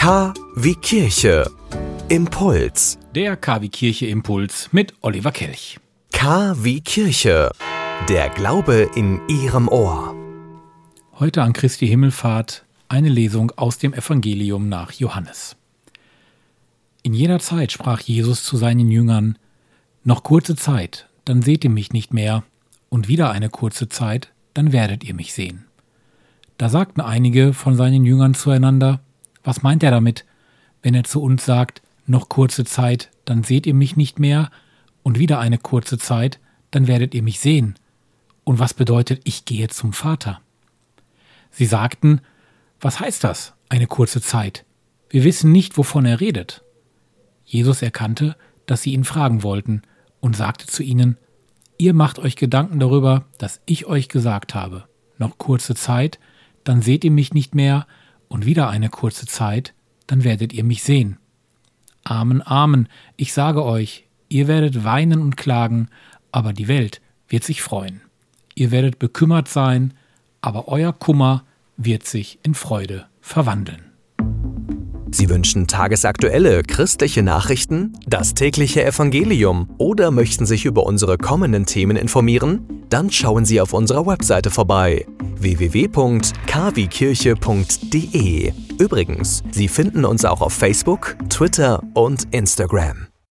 K wie Kirche. Impuls. Der KW Kirche Impuls mit Oliver Kelch. K wie Kirche. Der Glaube in Ihrem Ohr. Heute an Christi Himmelfahrt eine Lesung aus dem Evangelium nach Johannes. In jener Zeit sprach Jesus zu seinen Jüngern, Noch kurze Zeit, dann seht ihr mich nicht mehr, und wieder eine kurze Zeit, dann werdet ihr mich sehen. Da sagten einige von seinen Jüngern zueinander, was meint er damit, wenn er zu uns sagt, noch kurze Zeit, dann seht ihr mich nicht mehr, und wieder eine kurze Zeit, dann werdet ihr mich sehen. Und was bedeutet, ich gehe zum Vater? Sie sagten, was heißt das, eine kurze Zeit? Wir wissen nicht, wovon er redet. Jesus erkannte, dass sie ihn fragen wollten, und sagte zu ihnen, Ihr macht euch Gedanken darüber, dass ich euch gesagt habe, noch kurze Zeit, dann seht ihr mich nicht mehr, und wieder eine kurze Zeit, dann werdet ihr mich sehen. Amen, Amen, ich sage euch, ihr werdet weinen und klagen, aber die Welt wird sich freuen. Ihr werdet bekümmert sein, aber euer Kummer wird sich in Freude verwandeln. Sie wünschen tagesaktuelle christliche Nachrichten, das tägliche Evangelium oder möchten sich über unsere kommenden Themen informieren? Dann schauen Sie auf unserer Webseite vorbei www.kwkirche.de. Übrigens, Sie finden uns auch auf Facebook, Twitter und Instagram.